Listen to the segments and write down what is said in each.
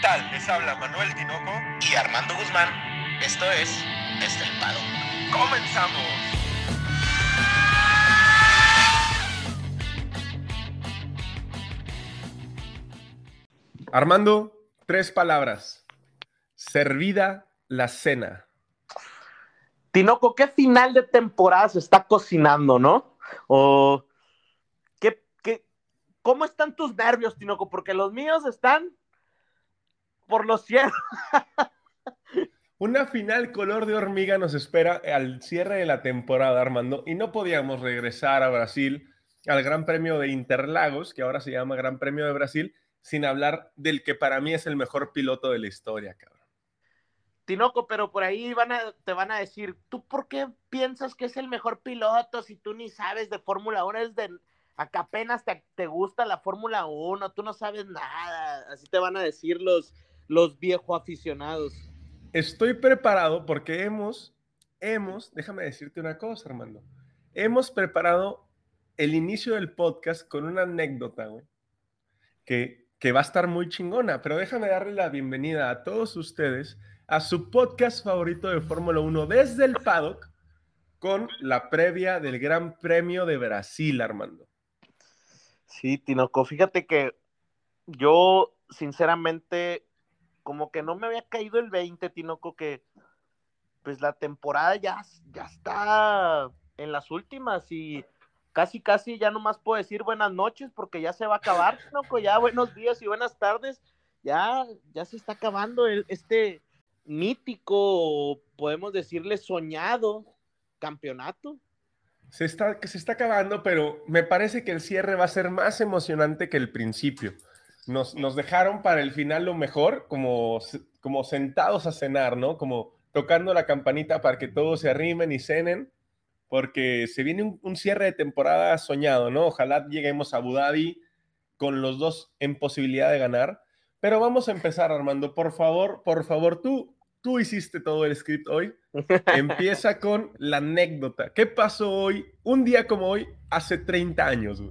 tal? Les habla Manuel Tinoco y Armando Guzmán. Esto es Desde el Pado. ¡Comenzamos! Armando, tres palabras. Servida la cena. Tinoco, ¿qué final de temporada se está cocinando, no? O ¿qué, qué, ¿cómo están tus nervios, Tinoco? Porque los míos están por los cielos. Una final color de hormiga nos espera al cierre de la temporada, Armando, y no podíamos regresar a Brasil al Gran Premio de Interlagos, que ahora se llama Gran Premio de Brasil, sin hablar del que para mí es el mejor piloto de la historia, cabrón. Tinoco, pero por ahí van a, te van a decir, ¿tú por qué piensas que es el mejor piloto si tú ni sabes de Fórmula 1? Es de, acá apenas te, te gusta la Fórmula 1, tú no sabes nada. Así te van a decir los, los viejo aficionados. Estoy preparado porque hemos, hemos, déjame decirte una cosa, Armando. Hemos preparado el inicio del podcast con una anécdota, güey, que, que va a estar muy chingona, pero déjame darle la bienvenida a todos ustedes a su podcast favorito de Fórmula 1 desde el paddock con la previa del Gran Premio de Brasil, Armando. Sí, Tinoco, fíjate que yo sinceramente como que no me había caído el 20, Tinoco, que pues la temporada ya, ya está en las últimas y casi, casi ya nomás puedo decir buenas noches porque ya se va a acabar, Tinoco, ya buenos días y buenas tardes, ya, ya se está acabando el, este mítico, podemos decirle soñado campeonato. Se está, se está acabando, pero me parece que el cierre va a ser más emocionante que el principio nos, dejaron para el final lo mejor, como, como sentados a cenar, ¿no? Como tocando la campanita para que todos se arrimen y cenen, porque se viene un, cierre de temporada soñado, ¿no? Ojalá lleguemos a Abu Dhabi con los dos en posibilidad de ganar. Pero vamos a empezar, Armando. Por favor, por favor, tú, tú hiciste todo el script hoy. Empieza con la anécdota. ¿Qué pasó hoy, un día como hoy, hace 30 años?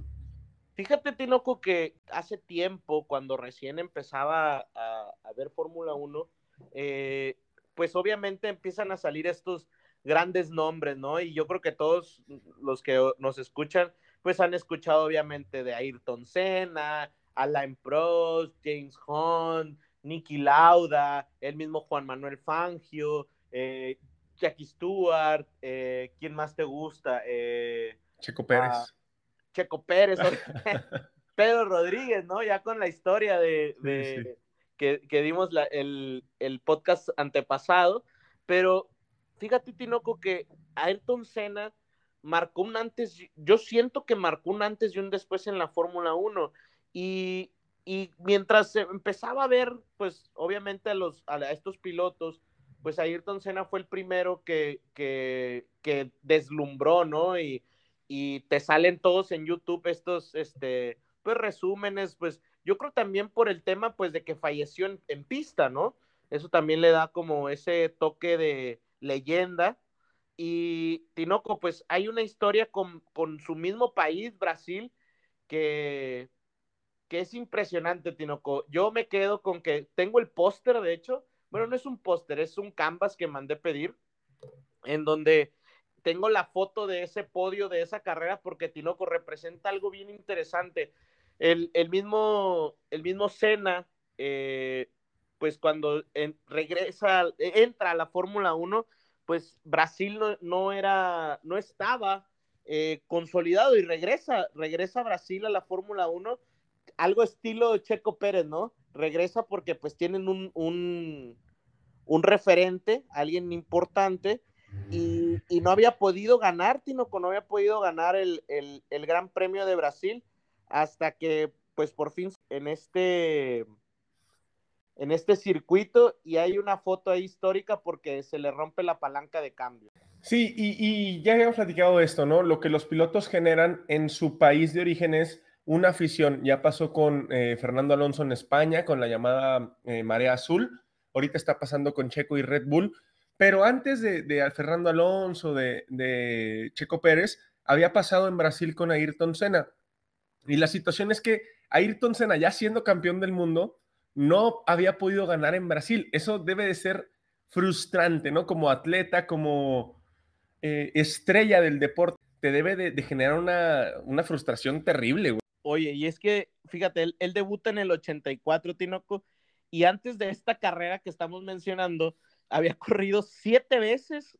Fíjate, Tinoco, que hace tiempo, cuando recién empezaba a, ver Fórmula 1, eh, pues obviamente empiezan a salir estos grandes nombres, ¿no? Y yo creo que todos los que nos escuchan, pues han escuchado obviamente de Ayrton Senna, Alain Prost, James Hunt, Nicky Lauda, el mismo Juan Manuel Fangio, eh, Jackie Stewart, eh, ¿quién más te gusta? Checo Pérez. Checo Pérez, Pedro Rodríguez, ¿no? Ya con la historia de, Que, dimos el, podcast antepasado, pero fíjate, Tinoco, que Ayrton Senna marcó un antes, yo siento que marcó un antes y un después en la Fórmula 1, y, mientras empezaba a ver, pues obviamente a, los, a estos pilotos, pues Ayrton Senna fue el primero que, que, que deslumbró, ¿no? Y, y te salen todos en YouTube estos, este, pues resúmenes, pues yo creo también por el tema, pues de que falleció en, pista, ¿no? Eso también le da como ese toque de leyenda. Y Tinoco, pues hay una historia con, con su mismo país, Brasil, que, que es impresionante, Tinoco. Yo me quedo con que tengo el póster, de hecho, bueno, no es un póster, es un canvas que mandé pedir, en donde tengo la foto de ese podio, de esa carrera, porque Tinoco representa algo bien interesante. El, mismo, el mismo Senna, eh, pues cuando regresa, entra a la Fórmula 1, pues Brasil no, era, no estaba eh, consolidado y regresa, regresa Brasil a la Fórmula 1, algo estilo Checo Pérez, ¿no? Regresa porque pues tienen un, un, un referente, alguien importante, y, no había podido ganar, Tinoco, no había podido ganar el, Gran Premio de Brasil hasta que, pues por fin, en este, en este circuito y hay una foto ahí histórica porque se le rompe la palanca de cambio. Sí, y, ya habíamos platicado de esto, ¿no? Lo que los pilotos generan en su país de origen es una afición. Ya pasó con eh, Fernando Alonso en España, con la llamada eh, Marea Azul. Ahorita está pasando con Checo y Red Bull pero antes de, Fernando Alonso, de, Checo Pérez, había pasado en Brasil con Ayrton Senna. Y la situación es que Ayrton Senna, ya siendo campeón del mundo, no había podido ganar en Brasil. Eso debe de ser frustrante, ¿no? Como atleta, como eh, estrella del deporte, te debe de, generar una, frustración terrible, güey. Oye, y es que, fíjate, él, él, debuta en el 84, Tinoco, y antes de esta carrera que estamos mencionando, había corrido siete veces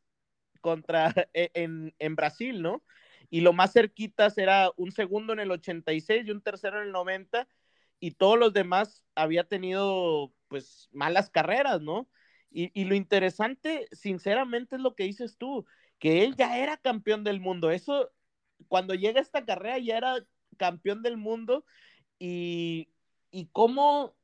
contra e, en, en Brasil, ¿no? Y lo más cerquitas era un segundo en el 86 y un tercero en el 90, y todos los demás había tenido, pues, malas carreras, ¿no? Y, y, lo interesante, sinceramente, es lo que dices tú, que él ya era campeón del mundo. Eso, cuando llega esta carrera, ya era campeón del mundo. Y, y cómo,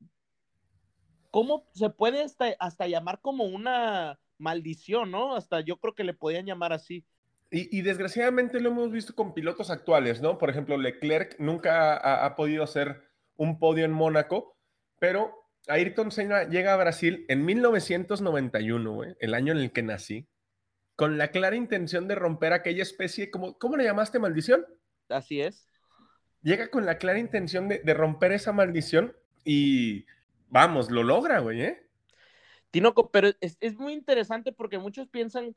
cómo se puede hasta, hasta, llamar como una maldición, ¿no? Hasta yo creo que le podían llamar así. Y, y desgraciadamente lo hemos visto con pilotos actuales, ¿no? Por ejemplo, Leclerc nunca ha, ha podido hacer un podio en Mónaco, pero Ayrton Senna llega a Brasil en 1991, güey, el año en el que nací, con la clara intención de romper aquella especie, como, ¿cómo le llamaste maldición? Así es. Llega con la clara intención de, romper esa maldición y vamos, lo logra, güey, ¿eh? Tinoco, pero es, es muy interesante porque muchos piensan,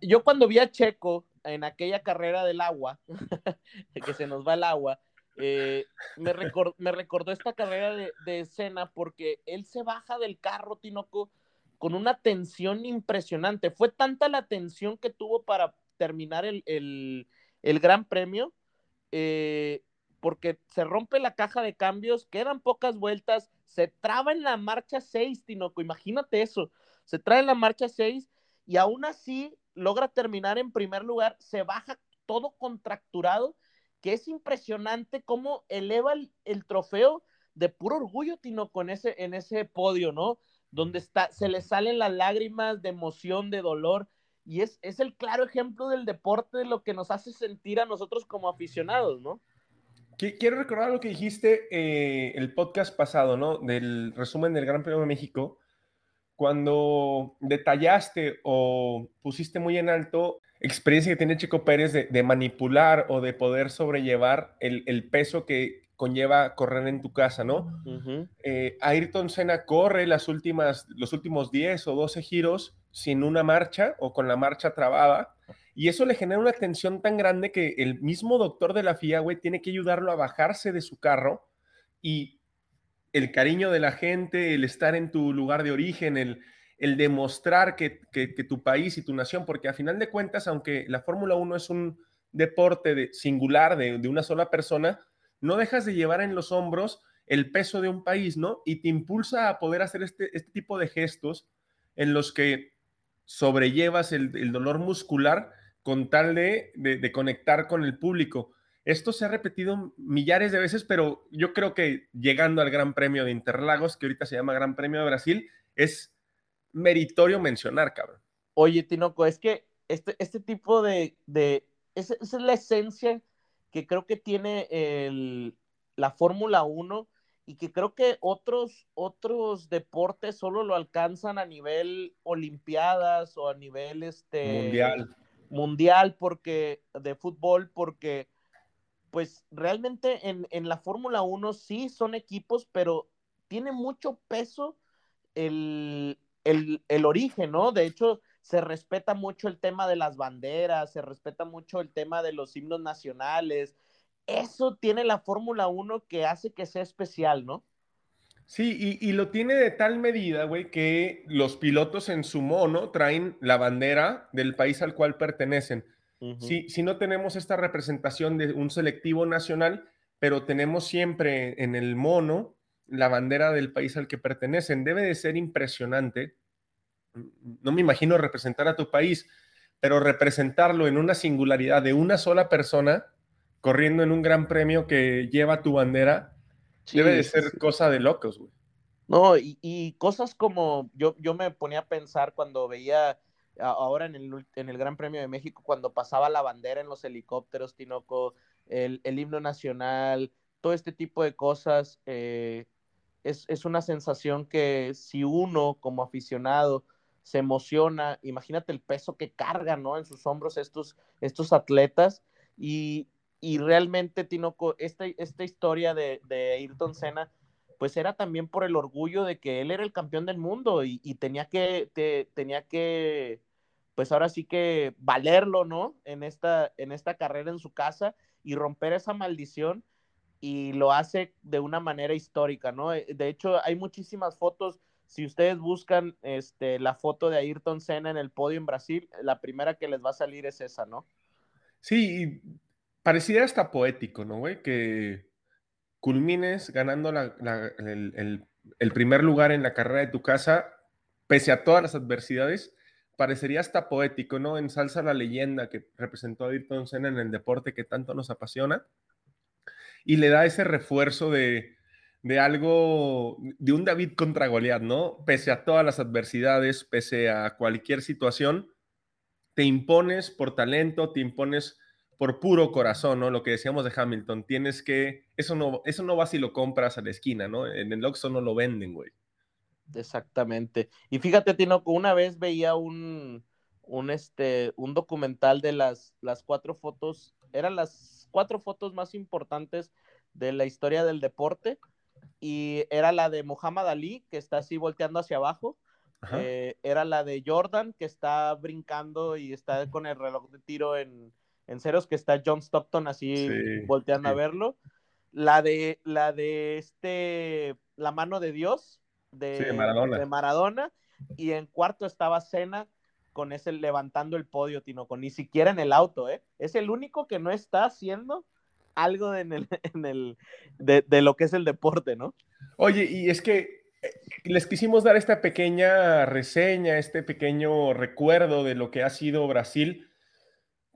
yo cuando vi a Checo en aquella carrera del agua, que se nos va el agua, eh, me, me, recordó esta carrera de, escena porque él se baja del carro, Tinoco, con una tensión impresionante. Fue tanta la tensión que tuvo para terminar el, el, Gran Premio, eh, porque se rompe la caja de cambios, quedan pocas vueltas, se traba en la marcha 6, Tinoco, imagínate eso, se trae en la marcha 6 y aún así logra terminar en primer lugar, se baja todo contracturado que es impresionante cómo eleva el, trofeo de puro orgullo, Tino, con ese, en ese podio, ¿no? Donde está, se le salen las lágrimas de emoción, de dolor, y es, es el claro ejemplo del deporte, de lo que nos hace sentir a nosotros como aficionados, ¿no? Quiero recordar lo que dijiste eh, el podcast pasado, ¿no? Del resumen del Gran Premio de México, cuando detallaste o pusiste muy en alto experiencia que tiene Chico Pérez de, manipular o de poder sobrellevar el, peso que conlleva correr en tu casa, ¿no? Eh, Ayrton Senna corre las últimas, los últimos 10 o 12 giros sin una marcha o con la marcha trabada, y eso le genera una tensión tan grande que el mismo doctor de la FIA, güey, tiene que ayudarlo a bajarse de su carro y el cariño de la gente, el estar en tu lugar de origen, el, el demostrar que, tu país y tu nación, porque a final de cuentas, aunque la Fórmula 1 es un deporte de, singular de, una sola persona, no dejas de llevar en los hombros el peso de un país, ¿no? Y te impulsa a poder hacer este, este tipo de gestos en los que sobrellevas el, dolor muscular con tal de, de, conectar con el público. Esto se ha repetido millares de veces, pero yo creo que llegando al Gran Premio de Interlagos, que ahorita se llama Gran Premio de Brasil, es meritorio mencionar, cabrón. Oye, Tinoco, es que este, este tipo de, de esa, es la esencia que creo que tiene el, la Fórmula 1 y que creo que otros, otros deportes solo lo alcanzan a nivel olimpiadas o a nivel este, mundial. mundial porque, de fútbol, porque pues realmente en, en la Fórmula 1 sí son equipos, pero tiene mucho peso el, el, origen, ¿no? De hecho, se respeta mucho el tema de las banderas, se respeta mucho el tema de los himnos nacionales. Eso tiene la Fórmula 1 que hace que sea especial, ¿no? Sí, y, lo tiene de tal medida, güey, que los pilotos en su mono traen la bandera del país al cual pertenecen. si, si no tenemos esta representación de un selectivo nacional, pero tenemos siempre en el mono la bandera del país al que pertenecen. Debe de ser impresionante. No me imagino representar a tu país, pero representarlo en una singularidad de una sola persona corriendo en un gran premio que lleva tu bandera, debe de ser cosa de locos, güey. No, y, cosas como yo, yo me ponía a pensar cuando veía ahora en el, en el Gran Premio de México, cuando pasaba la bandera en los helicópteros, Tinoco, el, el himno nacional, todo este tipo de cosas, eh, es, una sensación que si uno como aficionado se emociona, imagínate el peso que cargan, ¿no? En sus hombros estos, estos atletas y, realmente, Tinoco, esta, esta historia de, de Ayrton Senna pues era también por el orgullo de que él era el campeón del mundo y, tenía que, tenía que, pues ahora sí que valerlo, ¿no? En esta, en esta carrera en su casa y romper esa maldición y lo hace de una manera histórica, ¿no? Eh, de hecho, hay muchísimas fotos. Si ustedes buscan este, la foto de Ayrton Senna en el podio en Brasil, la primera que les va a salir es esa, ¿no? Sí, parecía hasta poético, ¿no, güey? Que culmines ganando el, primer lugar en la carrera de tu casa, pese a todas las adversidades, parecería hasta poético, ¿no? Ensalza la leyenda que representó a Ayrton Senna en el deporte que tanto nos apasiona y le da ese refuerzo de, de algo, de un David contra Goliat, ¿no? Pese a todas las adversidades, pese a cualquier situación, te impones por talento, te impones por puro corazón, ¿no? Lo que decíamos de Hamilton, tienes que, eso no, eso no va si lo compras a la esquina, ¿no? En el Oxxo no lo venden, güey. Exactamente. Y fíjate, Tinoco, una vez veía un, un, este, un documental de las, las cuatro fotos, eran las cuatro fotos más importantes de la historia del deporte, y era la de Muhammad Ali, que está así volteando hacia abajo, eh, era la de Jordan, que está brincando y está con el reloj de tiro en, en ceros que está John Stockton así volteando a verlo. La de, la de este, La mano de Dios, de, Maradona. Y en cuarto estaba Cena con ese levantando el podio, Tino, con ni siquiera en el auto, ¿eh? Es el único que no está haciendo algo en el, en el, de, de lo que es el deporte, ¿no? Oye, y es que eh, les quisimos dar esta pequeña reseña, este pequeño recuerdo de lo que ha sido Brasil,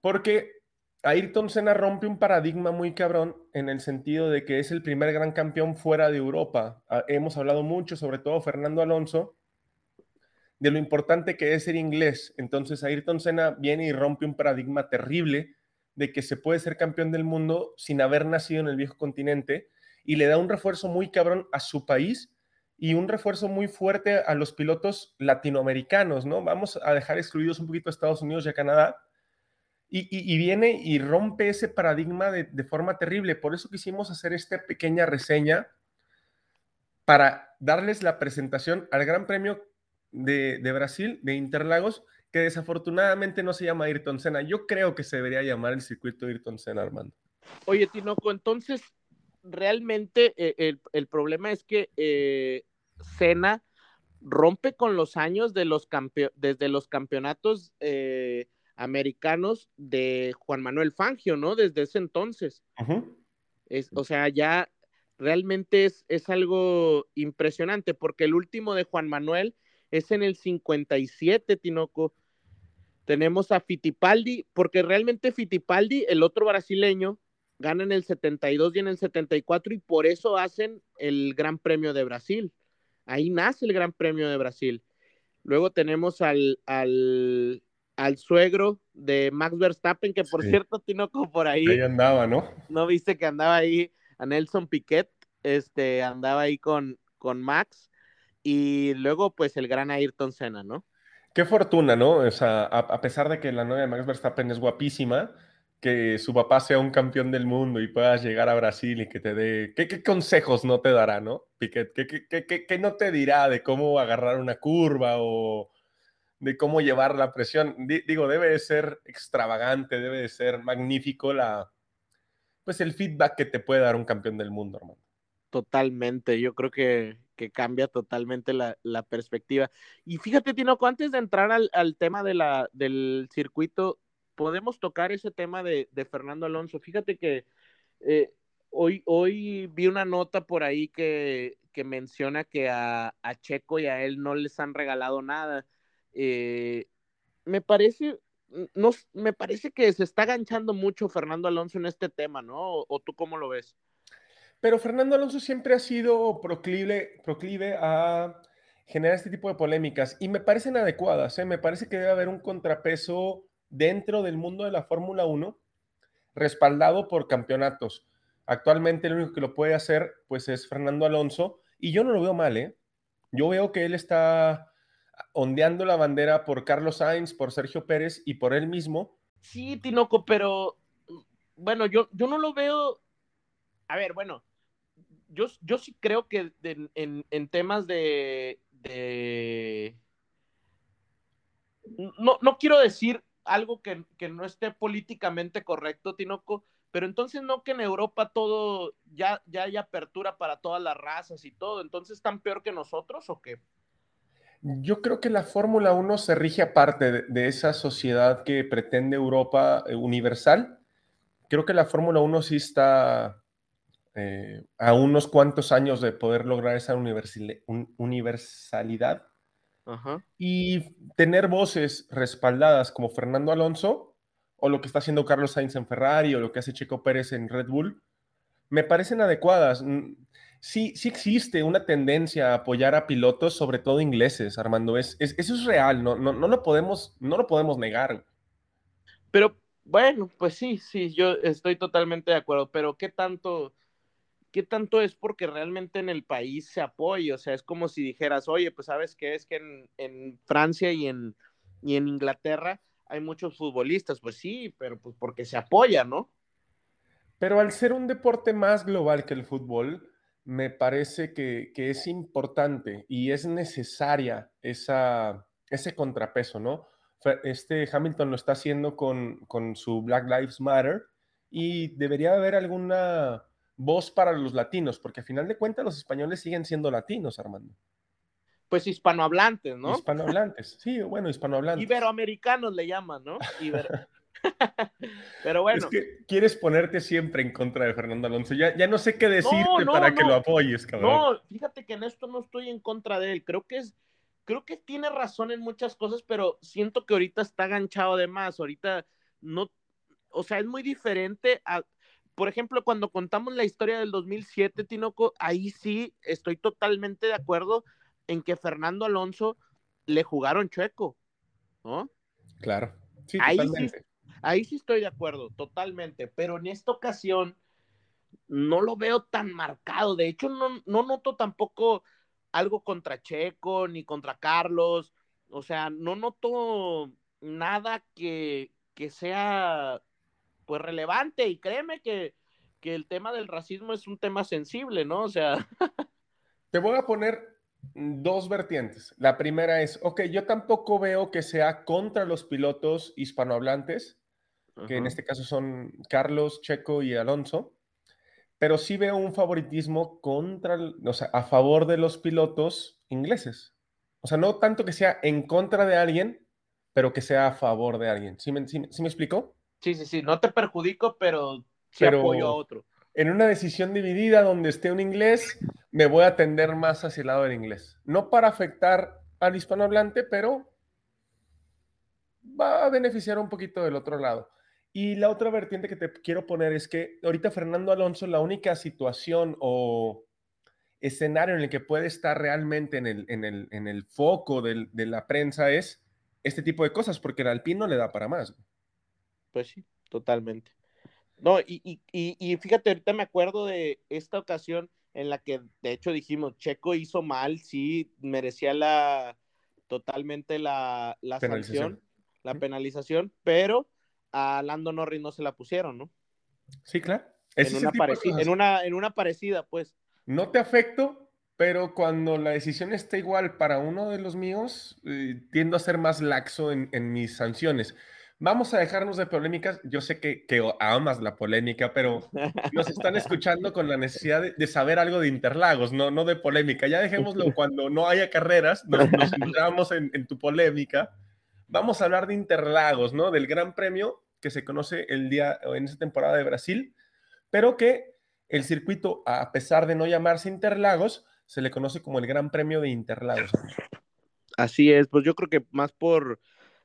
porque Ayrton Senna rompe un paradigma muy cabrón en el sentido de que es el primer gran campeón fuera de Europa. Ah, hemos hablado mucho, sobre todo Fernando Alonso, de lo importante que es ser inglés. Entonces Ayrton Senna viene y rompe un paradigma terrible de que se puede ser campeón del mundo sin haber nacido en el viejo continente y le da un refuerzo muy cabrón a su país y un refuerzo muy fuerte a los pilotos latinoamericanos, ¿no? Vamos a dejar excluidos un poquito a Estados Unidos y a Canadá, y, viene y rompe ese paradigma de, forma terrible. Por eso quisimos hacer esta pequeña reseña para darles la presentación al Gran Premio de, Brasil, de Interlagos, que desafortunadamente no se llama Ayrton Senna. Yo creo que se debería llamar el circuito Ayrton Senna, Armando. Oye, Tinoco, entonces, realmente eh, el, problema es que eh, Senna rompe con los años de los desde los campeonatos eh, americanos de Juan Manuel Fangio, ¿no? Desde ese entonces. es, o sea, ya realmente es, es, algo impresionante, porque el último de Juan Manuel es en el 57, Tinoco. Tenemos a Fittipaldi, porque realmente Fittipaldi, el otro brasileño, gana en el 72 y en el 74 y por eso hacen el Gran Premio de Brasil. Ahí nace el Gran Premio de Brasil. Luego tenemos al, al al suegro de Max Verstappen, que por cierto, Tinoco, por ahí. Ahí andaba, ¿no? ¿No viste que andaba ahí a Nelson Piquet? Este, andaba ahí con, con Max. Y luego, pues, el gran Ayrton Senna, ¿no? Qué fortuna, ¿no? O sea, a, pesar de que la novia de Max Verstappen es guapísima, que su papá sea un campeón del mundo y puedas llegar a Brasil y que te dé. ¿Qué, consejos no te dará, no? Piquet, ¿qué, qué, qué no te dirá de cómo agarrar una curva o de cómo llevar la presión. digo, debe de ser extravagante, debe de ser magnífico la, pues el feedback que te puede dar un campeón del mundo, hermano. Totalmente, yo creo que, cambia totalmente la, perspectiva. Y fíjate, Tinoco, antes de entrar al, tema de la, del circuito, podemos tocar ese tema de, Fernando Alonso. Fíjate que eh, hoy, hoy vi una nota por ahí que, que menciona que a, a Checo y a él no les han regalado nada eh, me parece, no, me parece que se está ganchando mucho Fernando Alonso en este tema, ¿no? ¿O, tú cómo lo ves? Pero Fernando Alonso siempre ha sido proclive, proclive a generar este tipo de polémicas y me parecen adecuadas, ¿eh? me parece que debe haber un contrapeso dentro del mundo de la Fórmula 1 respaldado por campeonatos. Actualmente el único que lo puede hacer pues es Fernando Alonso y yo no lo veo mal, ¿eh? Yo veo que él está ondeando la bandera por Carlos Sainz, por Sergio Pérez y por él mismo. Sí, Tinoco, pero bueno, yo, yo no lo veo. A ver, bueno, yo, yo sí creo que en, temas de, No, no, quiero decir algo que, no esté políticamente correcto, Tinoco, pero entonces no que en Europa todo ya, ya hay apertura para todas las razas y todo, entonces están peor que nosotros o qué? Yo creo que la Fórmula 1 se rige aparte de, esa sociedad que pretende Europa eh, universal. Creo que la Fórmula 1 sí está eh, a unos cuantos años de poder lograr esa universalidad. Y tener voces respaldadas como Fernando Alonso o lo que está haciendo Carlos Sainz en Ferrari o lo que hace Checo Pérez en Red Bull, me parecen adecuadas sí, sí existe una tendencia a apoyar a pilotos, sobre todo ingleses, Armando. Es, eso es real, no, no, no, lo podemos, no lo podemos negar. Pero bueno, pues sí, sí, yo estoy totalmente de acuerdo, pero ¿qué tanto, qué tanto es porque realmente en el país se apoya? O sea, es como si dijeras, oye, pues sabes qué es que en, en Francia y en, y en Inglaterra hay muchos futbolistas, pues sí, pero pues porque se apoya, ¿no? Pero al ser un deporte más global que el fútbol, me parece que, es importante y es necesaria esa, ese contrapeso, ¿no? Este Hamilton lo está haciendo con, su Black Lives Matter y debería haber alguna voz para los latinos, porque a final de cuentas los españoles siguen siendo latinos, Armando. Pues hispanohablantes, ¿no? Hispanohablantes, sí, bueno, hispanohablantes. Iberoamericanos le llaman, ¿no? Pero bueno. Es que quieres ponerte siempre en contra de Fernando Alonso. Ya, ya no sé qué decirte para que lo apoyes, cabrón. No, fíjate que en esto no estoy en contra de él. Creo que es, creo que tiene razón en muchas cosas, pero siento que ahorita está ganchado de más. Ahorita no, o sea, es muy diferente a, por ejemplo, cuando contamos la historia del 2007, Tinoco, ahí sí estoy totalmente de acuerdo en que Fernando Alonso le jugaron chueco, ¿no? Claro. Sí, ahí sí, Ahí sí estoy de acuerdo, totalmente, pero en esta ocasión no lo veo tan marcado. De hecho, no, noto tampoco algo contra Checo ni contra Carlos. O sea, no noto nada que, sea pues relevante y créeme que, que el tema del racismo es un tema sensible, ¿no? O sea... Te voy a poner dos vertientes. La primera es, ok, yo tampoco veo que sea contra los pilotos hispanohablantes, que en este caso son Carlos, Checo y Alonso, pero sí veo un favoritismo contra, o sea, a favor de los pilotos ingleses. O sea, no tanto que sea en contra de alguien, pero que sea a favor de alguien. ¿Sí me, sí, me explicó? Sí, sí, sí, no te perjudico, pero sí apoyo a otro. En una decisión dividida donde esté un inglés, me voy a tender más hacia el lado del inglés. No para afectar al hispanohablante, pero va a beneficiar un poquito del otro lado. Y la otra vertiente que te quiero poner es que ahorita Fernando Alonso, la única situación o escenario en el que puede estar realmente en el, en el, en el foco de la prensa es este tipo de cosas, porque el Alpine no le da para más. Pues sí, totalmente. No, y, y, fíjate, ahorita me acuerdo de esta ocasión en la que de hecho dijimos, Checo hizo mal, sí, merecía la totalmente la, la sanción, la penalización, pero a Lando Norris no se la pusieron, ¿no? Sí, claro. En una, parecida, en, una, en una parecida, pues. No te afecto, pero cuando la decisión está igual para uno de los míos, eh, tiendo a ser más laxo en, mis sanciones. Vamos a dejarnos de polémicas. Yo sé que, que amas la polémica, pero nos están escuchando con la necesidad de, saber algo de Interlagos, no, no de polémica. Ya dejémoslo cuando no haya carreras, nos, nos centramos en, en tu polémica vamos a hablar de Interlagos, ¿no? Del Gran Premio que se conoce el día en esa temporada de Brasil, pero que el circuito, a pesar de no llamarse Interlagos, se le conoce como el Gran Premio de Interlagos. Así es, pues yo creo que más por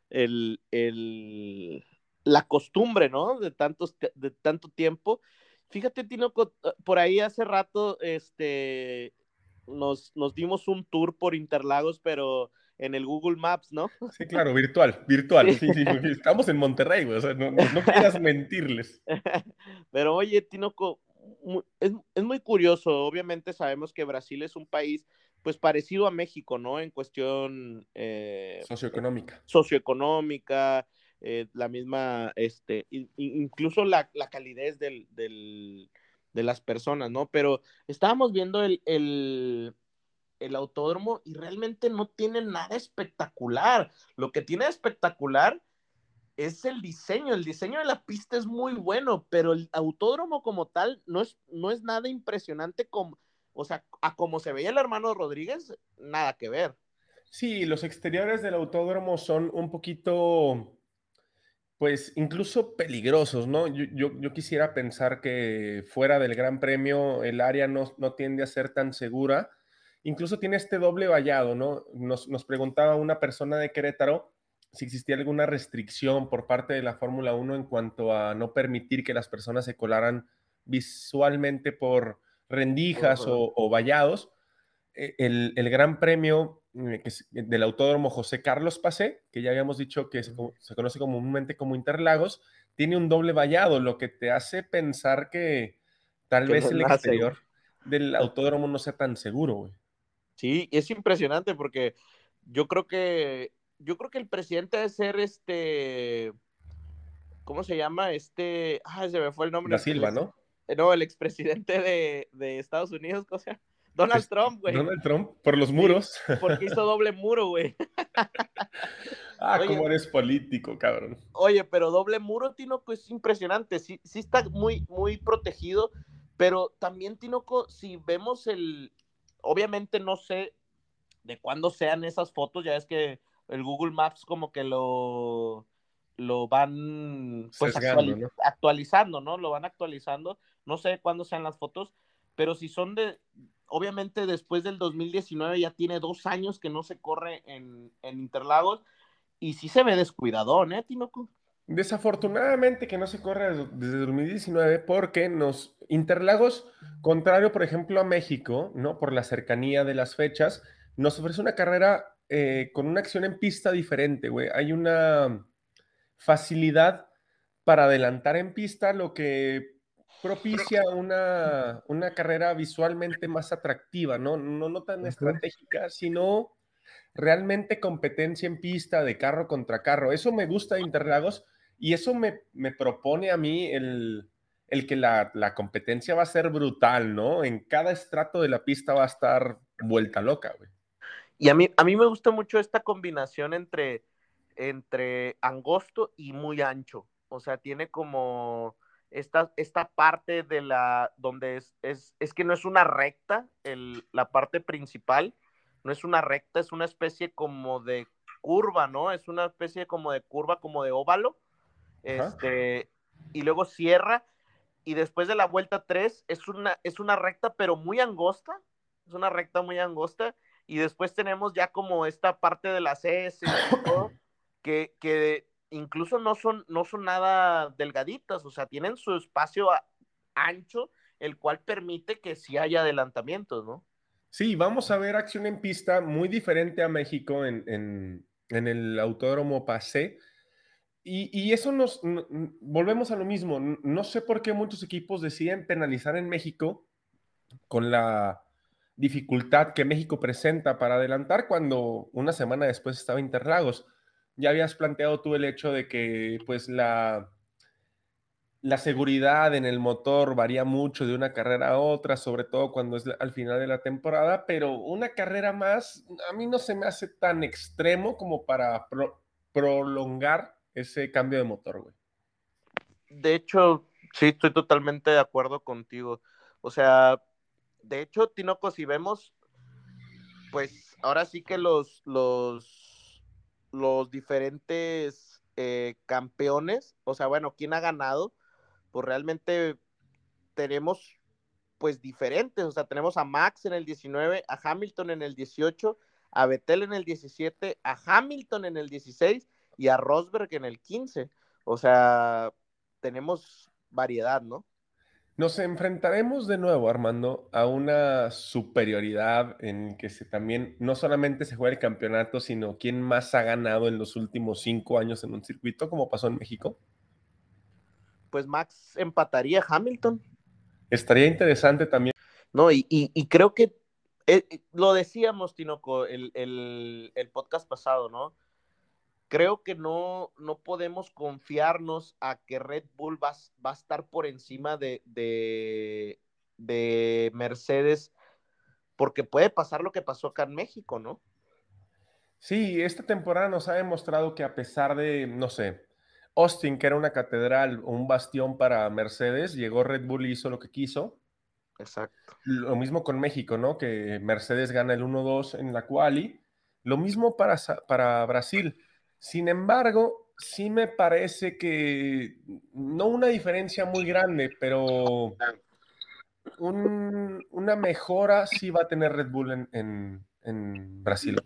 el, la costumbre, ¿no? De, tantos, de tanto tiempo. Fíjate, Tino, por ahí hace rato este, nos, nos dimos un tour por Interlagos, pero en el Google Maps, ¿no? Sí, claro, virtual, virtual. Sí, sí, estamos en Monterrey, güey, o sea, no, quieras mentirles. Pero oye, Tinoco, es, muy curioso, obviamente sabemos que Brasil es un país pues parecido a México, ¿no? En cuestión eh, socioeconómica. Socioeconómica, eh, la misma, este, incluso la, calidez del, de las personas, ¿no? Pero estábamos viendo el, el, el autódromo y realmente no tiene nada espectacular. Lo que tiene espectacular es el diseño. El diseño de la pista es muy bueno, pero el autódromo como tal no es, no es nada impresionante como, o sea, a como se veía el hermano Rodríguez, nada que ver. Sí, los exteriores del autódromo son un poquito, pues incluso peligrosos, ¿no? Yo, yo, quisiera pensar que fuera del Gran Premio el área no, no, tiende a ser tan segura. Incluso tiene este doble vallado, ¿no? Nos, nos preguntaba una persona de Querétaro si existía alguna restricción por parte de la Fórmula 1 en cuanto a no permitir que las personas se colaran visualmente por rendijas o, vallados. E, el, Gran Premio eh, del Autódromo José Carlos Pase, que ya habíamos dicho que se, conoce comúnmente como Interlagos, tiene un doble vallado, lo que te hace pensar que tal vez el exterior del autódromo no sea tan seguro, güey. Sí, es impresionante porque yo creo que yo creo que el presidente debe ser este, ¿cómo se llama? Este, ah, se me fue el nombre. Da Silva, ¿no? Eh, no, el expresidente de, de Estados Unidos, ¿cómo se llama? Donald Trump, güey. Donald Trump, por los muros. porque hizo doble muro, güey. ah, cómo eres político, cabrón. Oye, pero doble muro, Tinoco, es impresionante. Sí, sí está muy, muy protegido, pero también, Tinoco, si vemos el. Obviamente no sé de cuándo sean esas fotos, ya es que el Google Maps como que lo, lo van pues, actualizando, ¿no? Lo van actualizando. No sé cuándo sean las fotos, pero si son de, obviamente después del 2019 ya tiene dos años que no se corre en, Interlagos y sí se ve descuidado, ¿eh, Tinoco? Desafortunadamente que no se corre desde 2019 porque nos Interlagos, contrario por ejemplo a México, ¿no? Por la cercanía de las fechas, nos ofrece una carrera eh, con una acción en pista diferente, güey. Hay una facilidad para adelantar en pista, lo que propicia una, una carrera visualmente más atractiva, ¿no? No, no tan estratégica, sino realmente competencia en pista de carro contra carro. Eso me gusta de Interlagos y eso me, propone a mí el, el que la, la, competencia va a ser brutal, ¿no? En cada estrato de la pista va a estar vuelta loca, güey. Y a mí, a mí me gusta mucho esta combinación entre, entre angosto y muy ancho. O sea, tiene como esta, esta parte de la, donde es, es, es que no es una recta, el, la parte principal, no es una recta, es una especie como de curva, ¿no? Es una especie como de curva, como de óvalo. Este, y luego cierra, y después de la vuelta 3 es una, es una recta, pero muy angosta, es una recta muy angosta, y después tenemos ya como esta parte de las S que, que incluso no son, no son nada delgaditas, o sea, tienen su espacio ancho, el cual permite que sí haya adelantamientos, ¿no? Sí, vamos a ver acción en pista muy diferente a México en, el Autódromo Pasé. Y, eso nos, volvemos a lo mismo. No sé por qué muchos equipos deciden penalizar en México con la dificultad que México presenta para adelantar cuando una semana después estaba Interlagos. Ya habías planteado tú el hecho de que pues la seguridad en el motor varía mucho de una carrera a otra, sobre todo cuando es al final de la temporada, pero una carrera más a mí no se me hace tan extremo como para prolongar ese cambio de motor, güey. De hecho, sí, estoy totalmente de acuerdo contigo. O sea, de hecho, Tinoco, si vemos, pues ahora sí que los, los, los diferentes eh, campeones, o sea, bueno, ¿quién ha ganado? Pues realmente tenemos pues diferentes, o sea, tenemos a Max en el 19, a Hamilton en el 18, a Vettel en el 17, a Hamilton en el 16 y a Rosberg en el 15. O sea, tenemos variedad, ¿no? Nos enfrentaremos de nuevo, Armando, a una superioridad en que se también no solamente se juega el campeonato, sino quién más ha ganado en los últimos cinco años en un circuito, como pasó en México. Pues Max empataría a Hamilton. Estaría interesante también. No, y, creo que eh, lo decíamos, Tinoco, el, el podcast pasado, ¿no? Creo que no, no podemos confiarnos a que Red Bull va, va a estar por encima de, de, de Mercedes, porque puede pasar lo que pasó acá en México, ¿no? Sí, esta temporada nos ha demostrado que a pesar de, no sé, Austin, que era una catedral o un bastión para Mercedes, llegó Red Bull y hizo lo que quiso. Exacto. Lo mismo con México, ¿no? Que Mercedes gana el 1-2 en la quali. Lo mismo para, para Brasil. Sin embargo, sí me parece que no una diferencia muy grande, pero una mejora sí va a tener Red Bull en, Brasil.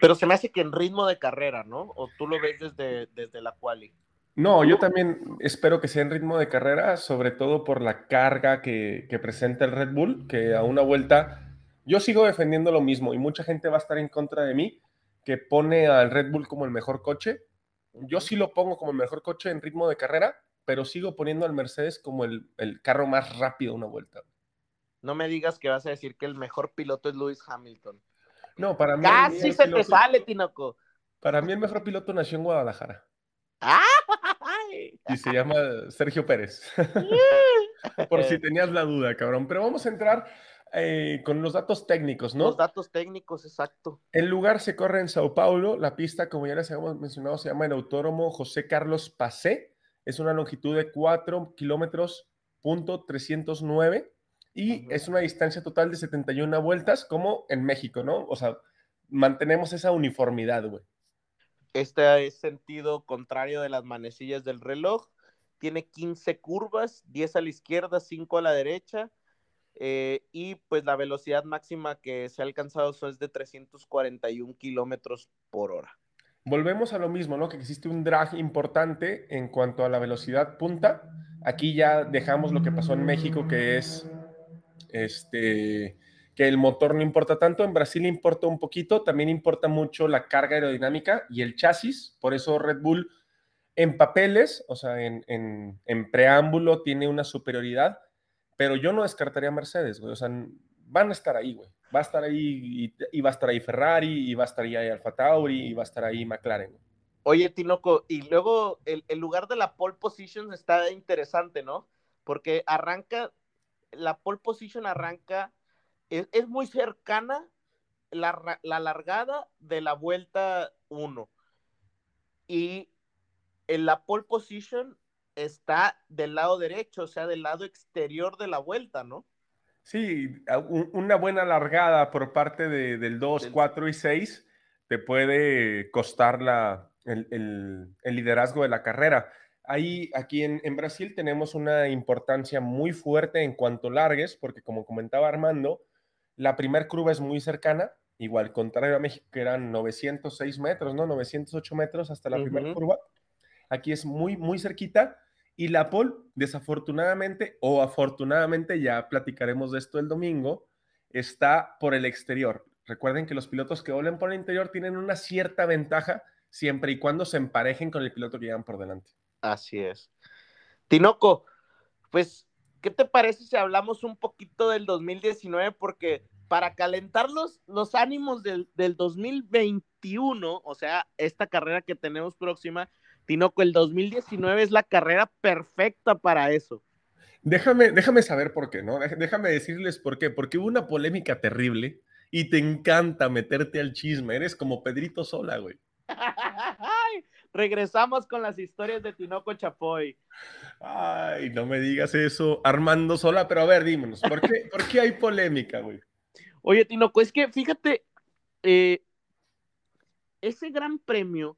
Pero se me hace que en ritmo de carrera, ¿no? ¿O tú lo ves desde, desde la quali? No, yo también espero que sea en ritmo de carrera, sobre todo por la carga que, presenta el Red Bull, que a una vuelta yo sigo defendiendo lo mismo y mucha gente va a estar en contra de mí, que pone al Red Bull como el mejor coche. Yo sí lo pongo como el mejor coche en ritmo de carrera, pero sigo poniendo al Mercedes como el, carro más rápido una vuelta. No me digas que vas a decir que el mejor piloto es Lewis Hamilton. No, para mí. Casi se te sale, Tinoco. Para mí el mejor piloto nació en Guadalajara. Y se llama Sergio Pérez. Por si tenías la duda, cabrón. Pero vamos a entrar eh, con los datos técnicos, ¿no? Los datos técnicos, exacto. El lugar se corre en Sao Paulo. La pista, como ya les habíamos mencionado, se llama el Autódromo José Carlos Pacé. Es una longitud de 4 kilómetros punto 309 y es una distancia total de 71 vueltas, como en México, ¿no? O sea, mantenemos esa uniformidad, güey. Este es sentido contrario de las manecillas del reloj. Tiene 15 curvas, 10 a la izquierda, 5 a la derecha. Eh, y pues la velocidad máxima que se ha alcanzado es de 341 kilómetros por hora. Volvemos a lo mismo, ¿no? Que existe un drag importante en cuanto a la velocidad punta. Aquí ya dejamos lo que pasó en México, que es este que el motor no importa tanto, en Brasil importa un poquito, también importa mucho la carga aerodinámica y el chasis, por eso Red Bull en papeles, o sea, en, preámbulo tiene una superioridad, pero yo no descartaría Mercedes, güey, o sea, van a estar ahí, güey, va a estar ahí y, va a estar ahí Ferrari, y va a estar ahí Alfa Tauri, y va a estar ahí McLaren. Oye, Tinoco, y luego el, el lugar de la pole position está interesante, ¿no? Porque arranca, la pole position arranca es, muy cercana la, largada de la vuelta 1. Y en la pole position está del lado derecho, o sea, del lado exterior de la vuelta, ¿no? Sí, una buena largada por parte de, del 2, 4 y 6 te puede costar la, el, liderazgo de la carrera. Ahí, aquí en, en, Brasil tenemos una importancia muy fuerte en cuanto largues, porque como comentaba Armando, la primera curva es muy cercana, igual contrario a México, que eran 906 metros, ¿no? 908 metros hasta la primera curva. Aquí es muy, muy cerquita. Y la pole, desafortunadamente o afortunadamente, ya platicaremos de esto el domingo, está por el exterior. Recuerden que los pilotos que vuelven por el interior tienen una cierta ventaja siempre y cuando se emparejen con el piloto que llevan por delante. Así es. Tinoco, pues ¿qué te parece si hablamos un poquito del 2019? Porque para calentar los, los ánimos del, 2021, o sea, esta carrera que tenemos próxima, Tinoco, el 2019 es la carrera perfecta para eso. Déjame, déjame saber por qué, ¿no? Déjame decirles por qué. Porque hubo una polémica terrible y te encanta meterte al chisme. Eres como Pedrito Sola, güey. Regresamos con las historias de Tinoco Chapoy. Ay, no me digas eso, Armando Sola, pero a ver, dímonos, ¿por qué, ¿por qué hay polémica, güey? Oye, Tinoco, es que fíjate, eh, ese gran premio,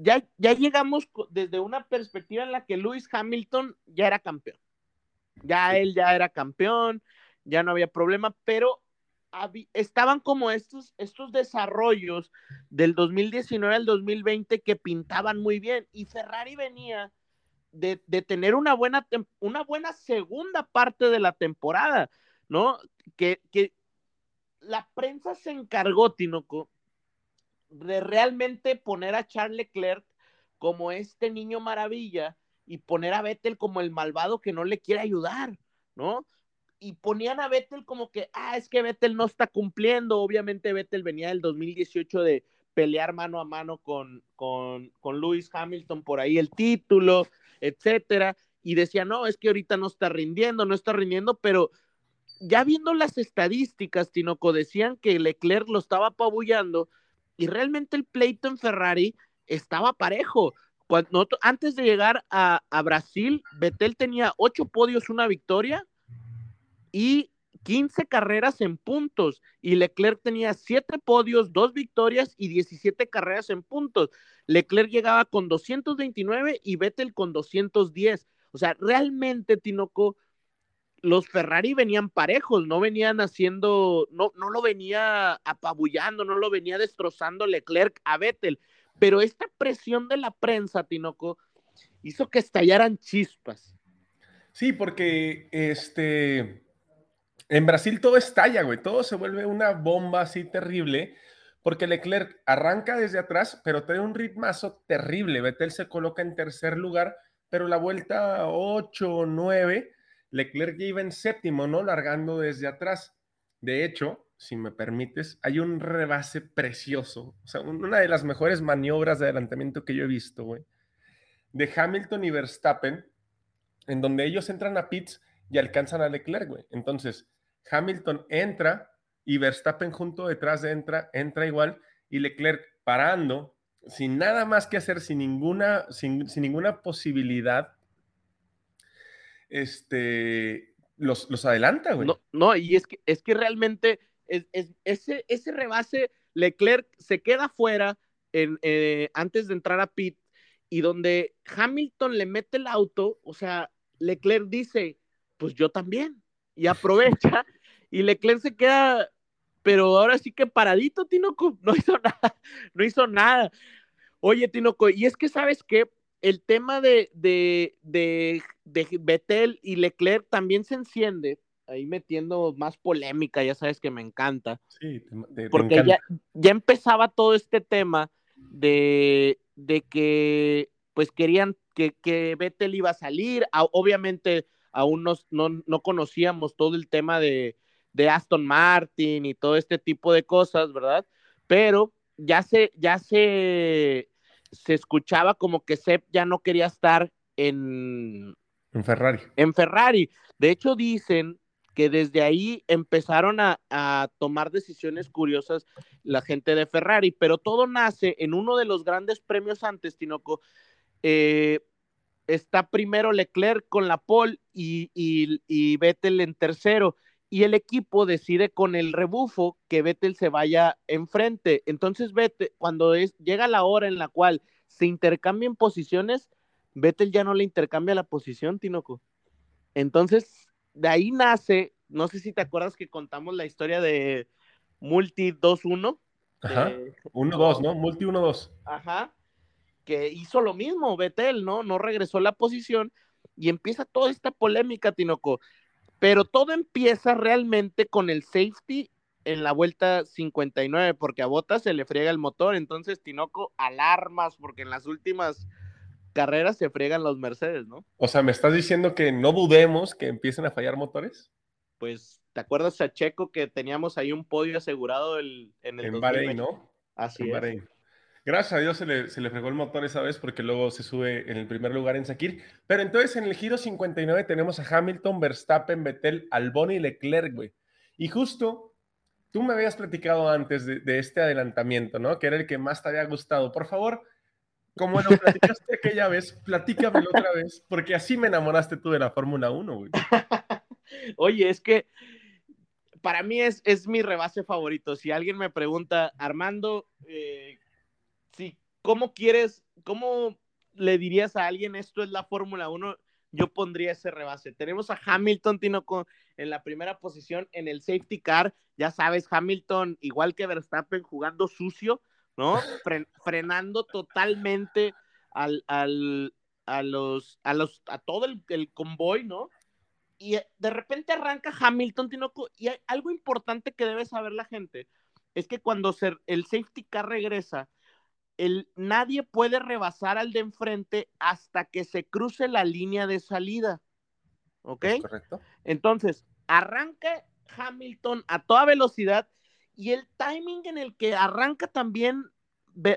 ya, ya llegamos desde una perspectiva en la que Lewis Hamilton ya era campeón. Ya él ya era campeón, ya no había problema, pero estaban como estos, estos desarrollos del 2019 al 2020 que pintaban muy bien y Ferrari venía de, tener una buena, una buena segunda parte de la temporada, ¿no? Que, que la prensa se encargó, Tinoco, de realmente poner a Charles Leclerc como este niño maravilla y poner a Vettel como el malvado que no le quiere ayudar, ¿no? y ponían a Vettel como que, ah, es que Vettel no está cumpliendo. Obviamente Vettel venía del 2018 de pelear mano a mano con, con, con Lewis Hamilton por ahí el título, etcétera, y decía, no, es que ahorita no está rindiendo, no está rindiendo, pero ya viendo las estadísticas, Tinoco, decían que Leclerc lo estaba apabullando y realmente el pleito en Ferrari estaba parejo. Cuando, antes de llegar a, a Brasil, Vettel tenía ocho podios, una victoria y 15 carreras en puntos y Leclerc tenía 7 podios, 2 victorias y 17 carreras en puntos. Leclerc llegaba con 229 y Vettel con 210. O sea, realmente, Tinoco, los Ferrari venían parejos, no venían haciendo, no, no lo venía apabullando, no lo venía destrozando Leclerc a Vettel. Pero esta presión de la prensa, Tinoco, hizo que estallaran chispas. Sí, porque este en Brasil todo estalla, güey, todo se vuelve una bomba así terrible, porque Leclerc arranca desde atrás, pero trae un ritmazo terrible. Vettel se coloca en tercer lugar, pero la vuelta 8 o 9, Leclerc ya iba en séptimo, ¿no? Largando desde atrás. De hecho, si me permites, hay un rebase precioso, o sea, una de las mejores maniobras de adelantamiento que yo he visto, güey, de Hamilton y Verstappen, en donde ellos entran a pits y alcanzan a Leclerc, güey. Entonces, Hamilton entra y Verstappen junto detrás de entra, entra igual y Leclerc parando, sin nada más que hacer, sin ninguna, sin, ninguna posibilidad, este, los, los adelanta, güey. No, no, y es que, es que realmente es, ese, ese rebase, Leclerc se queda fuera en, eh, antes de entrar a pit y donde Hamilton le mete el auto, o sea, Leclerc dice, pues yo también, y aprovecha y Leclerc se queda, pero ahora sí que paradito, Tinoco, no hizo nada, no hizo nada. Oye, Tinoco, y es que sabes que el tema de, de, de, de Betel y Leclerc también se enciende, ahí metiendo más polémica, ya sabes que me encanta. Sí, porque Ya, ya empezaba todo este tema de, de que pues querían que, que Vettel iba a salir, obviamente aún no, no, conocíamos todo el tema de, de Aston Martin y todo este tipo de cosas, ¿verdad? Pero ya se, ya se, se escuchaba como que Sepp ya no quería estar en, en Ferrari. En Ferrari. De hecho, dicen que desde ahí empezaron a, a, tomar decisiones curiosas la gente de Ferrari, pero todo nace en uno de los grandes premios antes, Tinoco. Eh, está primero Leclerc con la pole y, y, Vettel en tercero y el equipo decide con el rebufo que Vettel se vaya enfrente. Entonces, Vettel, cuando es, llega la hora en la cual se intercambian posiciones, Vettel ya no le intercambia la posición, Tinoco. Entonces, de ahí nace, no sé si te acuerdas que contamos la historia de Multi 2-1. Ajá, 1-2, ¿no? Multi 1-2. Ajá, que hizo lo mismo, Vettel, ¿no? No regresó la posición y empieza toda esta polémica, Tinoco. Pero todo empieza realmente con el safety en la vuelta 59, porque a Bota se le friega el motor. Entonces, Tinoco, alarmas, porque en las últimas carreras se friegan los Mercedes, ¿no? O sea, ¿me estás diciendo que no dudemos que empiecen a fallar motores? Pues, ¿te acuerdas a Checo que teníamos ahí un podio asegurado el, en el En Bahrein, ¿no? Así es. Gracias a Dios se le, se le, fregó el motor esa vez porque luego se sube en el primer lugar en Sakir. Pero entonces en el giro 59 tenemos a Hamilton, Verstappen, Vettel, Albon y Leclerc, güey. Y justo tú me habías platicado antes de, este adelantamiento, ¿no? Que era el que más te había gustado. Por favor, como lo platicaste aquella vez, platícamelo otra vez, porque así me enamoraste tú de la Fórmula 1, güey. Oye, es que para mí es, es mi rebase favorito. Si alguien me pregunta, Armando, eh, ¿cómo quieres, cómo le dirías a alguien esto es la Fórmula 1? Yo pondría ese rebase. Tenemos a Hamilton Tinoco en la primera posición en el safety car. Ya sabes, Hamilton, igual que Verstappen, jugando sucio, ¿no? frenando totalmente al, al, a los, a los, a todo el, el convoy, ¿no? y de repente arranca Hamilton Tinoco y hay algo importante que debe saber la gente es que cuando el safety car regresa el, nadie puede rebasar al de enfrente hasta que se cruce la línea de salida. ¿Ok? correcto. Entonces, arranca Hamilton a toda velocidad y el timing en el que arranca también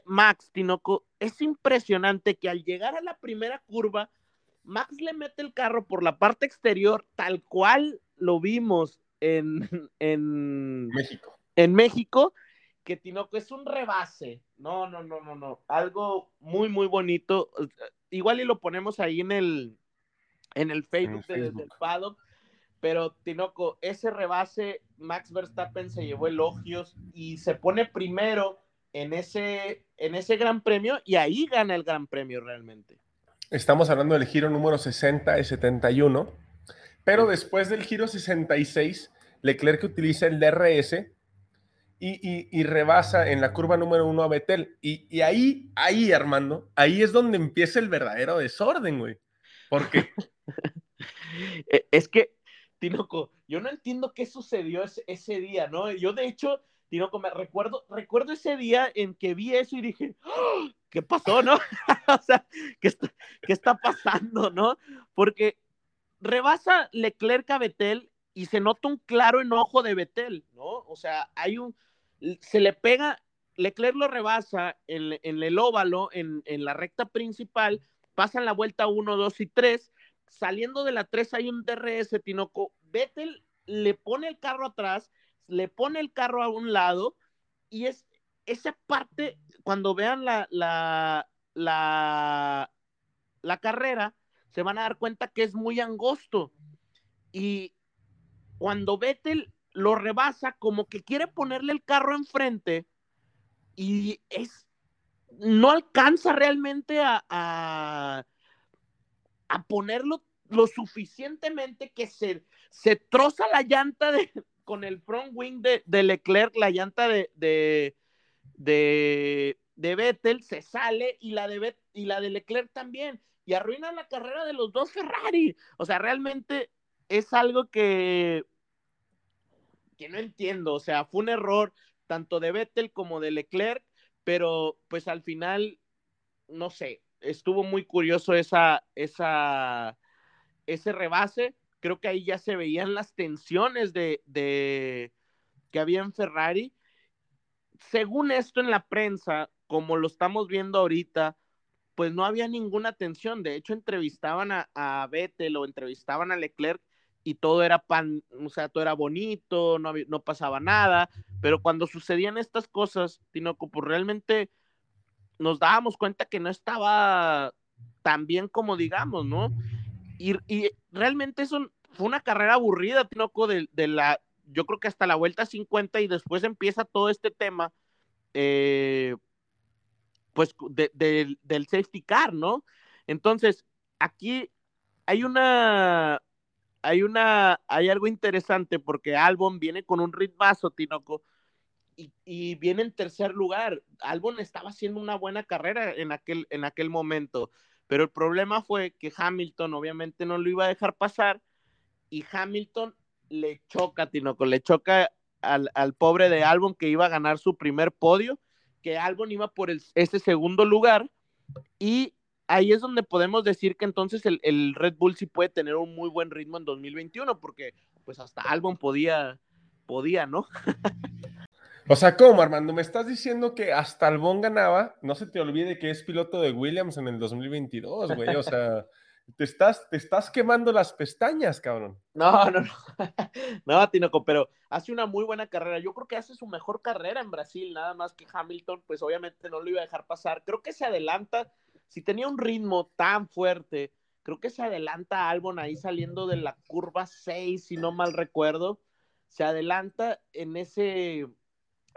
Max Tinoco, es impresionante que al llegar a la primera curva, Max le mete el carro por la parte exterior, tal cual lo vimos en, en México. En México, que Tinoco es un rebase. No, no, no, no, no. Algo muy, muy bonito. Igual y lo ponemos ahí en el, en el Facebook, del paddock. Pero Tinoco, ese rebase, Max Verstappen se llevó elogios y se pone primero en ese, en ese gran premio y ahí gana el gran premio realmente. Estamos hablando del giro número 60 y 71, pero después del giro 66, Leclerc utiliza el DRS y, rebasa en la curva número uno a Betel. Y, ahí, ahí, Armando, ahí es donde empieza el verdadero desorden, güey. Porque... E, es que, Tinoco, yo no entiendo qué sucedió ese, día, ¿no? Yo, de hecho, Tinoco, me recuerdo, recuerdo ese día en que vi eso y dije, ¡Ah! ¿qué pasó, no? o sea, ¿qué está, ¿qué está pasando, no? Porque rebasa Leclerc a Betel y se nota un claro enojo de Betel, ¿no? O sea, hay un, se le pega, Leclerc lo rebasa en, el óvalo, en, la recta principal, pasan la vuelta 1, 2 y 3, saliendo de la 3 hay un DRS, Tinoco, Vettel le pone el carro atrás, le pone el carro a un lado, y es esa parte, cuando vean la, la, la, la carrera, se van a dar cuenta que es muy angosto. Y cuando Vettel lo rebasa como que quiere ponerle el carro enfrente y es no alcanza realmente a, a, ponerlo lo suficientemente que se, se troza la llanta de, con el front wing de, de Leclerc, la llanta de, de, de, Vettel se sale y la de, y la de Leclerc también y arruina la carrera de los dos Ferrari. O sea, realmente es algo que que no entiendo, o sea, fue un error tanto de Vettel como de Leclerc, pero pues al final, no sé, estuvo muy curioso esa, esa, ese rebase. Creo que ahí ya se veían las tensiones de, de que había en Ferrari. Según esto en la prensa, como lo estamos viendo ahorita, pues no había ninguna tensión. De hecho, entrevistaban a, a Vettel o entrevistaban a Leclerc y todo era pan, o sea, todo era bonito, no, no pasaba nada, pero cuando sucedían estas cosas, Tinoco, pues realmente nos dábamos cuenta que no estaba tan bien como digamos, ¿no? Y, realmente eso fue una carrera aburrida, Tinoco, de, de, la, yo creo que hasta la vuelta 50 y después empieza todo este tema, eh, pues, del safety car, ¿no? Entonces, aquí hay una, hay una, hay algo interesante porque Albon viene con un ritmazo, Tinoco, y, y, viene en tercer lugar. Albon estaba haciendo una buena carrera en aquel, en aquel momento, pero el problema fue que Hamilton obviamente no lo iba a dejar pasar y Hamilton le choca, Tinoco, le choca al, al pobre de Albon que iba a ganar su primer podio, que Albon iba por el, ese segundo lugar y ahí es donde podemos decir que entonces el, Red Bull sí puede tener un muy buen ritmo en 2021, porque pues hasta Albon podía, podía, ¿no? o sea, ¿cómo, Armando? ¿Me estás diciendo que hasta Albon ganaba? No se te olvide que es piloto de Williams en el 2022, güey. O sea, te estás, te estás quemando las pestañas, cabrón. No, no, no. no, Tinoco, pero hace una muy buena carrera. Yo creo que hace su mejor carrera en Brasil, nada más que Hamilton, pues obviamente no lo iba a dejar pasar. Creo que se adelanta si tenía un ritmo tan fuerte, creo que se adelanta Albon ahí saliendo de la curva 6, si no mal recuerdo, se adelanta en ese,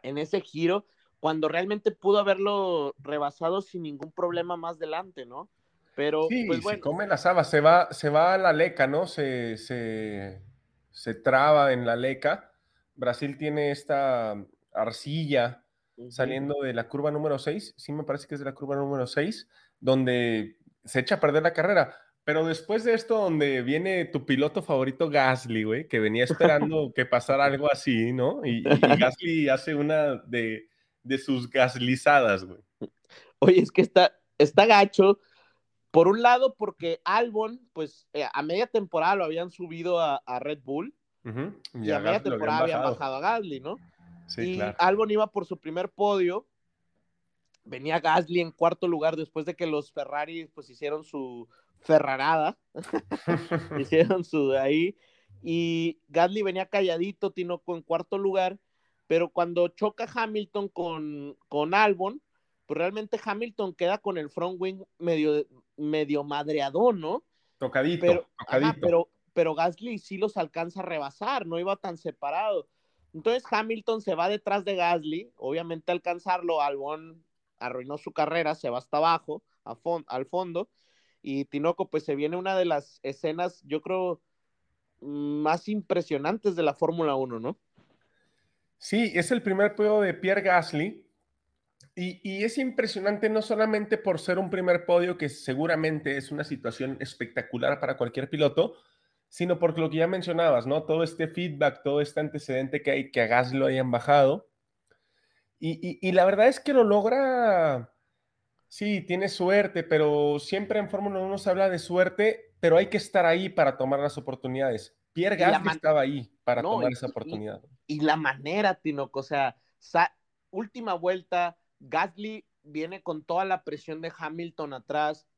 en ese giro, cuando realmente pudo haberlo rebasado sin ningún problema más delante, ¿no? Pero, sí, pues bueno. Se come la saba, se va, se va a la leca, ¿no? Se, se, se traba en la leca. Brasil tiene esta arcilla saliendo de la curva número 6, sí me parece que es de la curva número 6, donde se echa a perder la carrera. Pero después de esto, donde viene tu piloto favorito, Gasly, güey, que venía esperando que pasara algo así, ¿no? Y, Gasly hace una de, sus gaslizadas, güey. Oye, es que está, está gacho. Por un lado, porque Albon, pues eh, a media temporada lo habían subido a, Red Bull. y, a, media temporada habían bajado. a Gasly, ¿no? Sí, y Albon iba por su primer podio venía Gasly en cuarto lugar después de que los Ferrari pues hicieron su ferrarada, hicieron su de ahí, y Gasly venía calladito, Tinoco en cuarto lugar, pero cuando choca Hamilton con, con Albon, pues realmente Hamilton queda con el front wing medio, medio madreado, ¿no? Tocadito, pero, tocadito. pero, pero Gasly sí los alcanza a rebasar, no iba tan separado. Entonces Hamilton se va detrás de Gasly, obviamente alcanzarlo, Albon arruinó su carrera, se va hasta abajo, a al fondo, y Tinoco, pues se viene una de las escenas, yo creo, más impresionantes de la Fórmula 1, ¿no? Sí, es el primer podio de Pierre Gasly. Y, es impresionante no solamente por ser un primer podio, que seguramente es una situación espectacular para cualquier piloto, sino por lo que ya mencionabas, ¿no? Todo este feedback, todo este antecedente que hay, que a Gasly lo hayan bajado. Y, la verdad es que lo logra, sí, tiene suerte, pero siempre en Fórmula 1 se habla de suerte, pero hay que estar ahí para tomar las oportunidades. Pierre Gasly estaba ahí para tomar esa oportunidad. Y, la manera, Tinoco, o sea, última vuelta, Gasly viene con toda la presión de Hamilton atrás,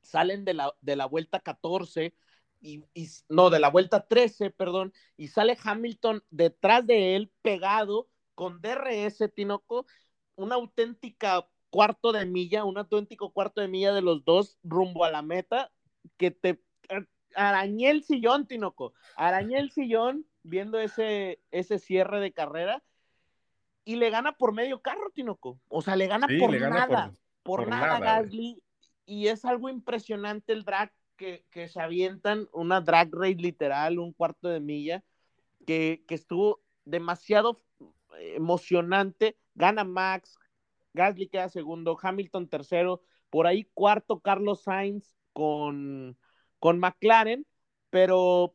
salen de la, de la vuelta 14, y, no, de la vuelta 13, perdón, y sale Hamilton detrás de él, pegado, con DRS, Tinoco, una auténtica cuarto de milla, un auténtico cuarto de milla de los dos rumbo a la meta, que te arañé el sillón, Tinoco, arañé el sillón viendo ese, ese cierre de carrera y le gana por medio carro, Tinoco. O sea, le gana por nada, por, nada, Gasly. Y es algo impresionante el drag que, se avientan, una drag race literal, un cuarto de milla, que, que estuvo demasiado emocionante. Gana Max, Gasly queda segundo, Hamilton tercero, por ahí cuarto Carlos Sainz con, con McLaren, pero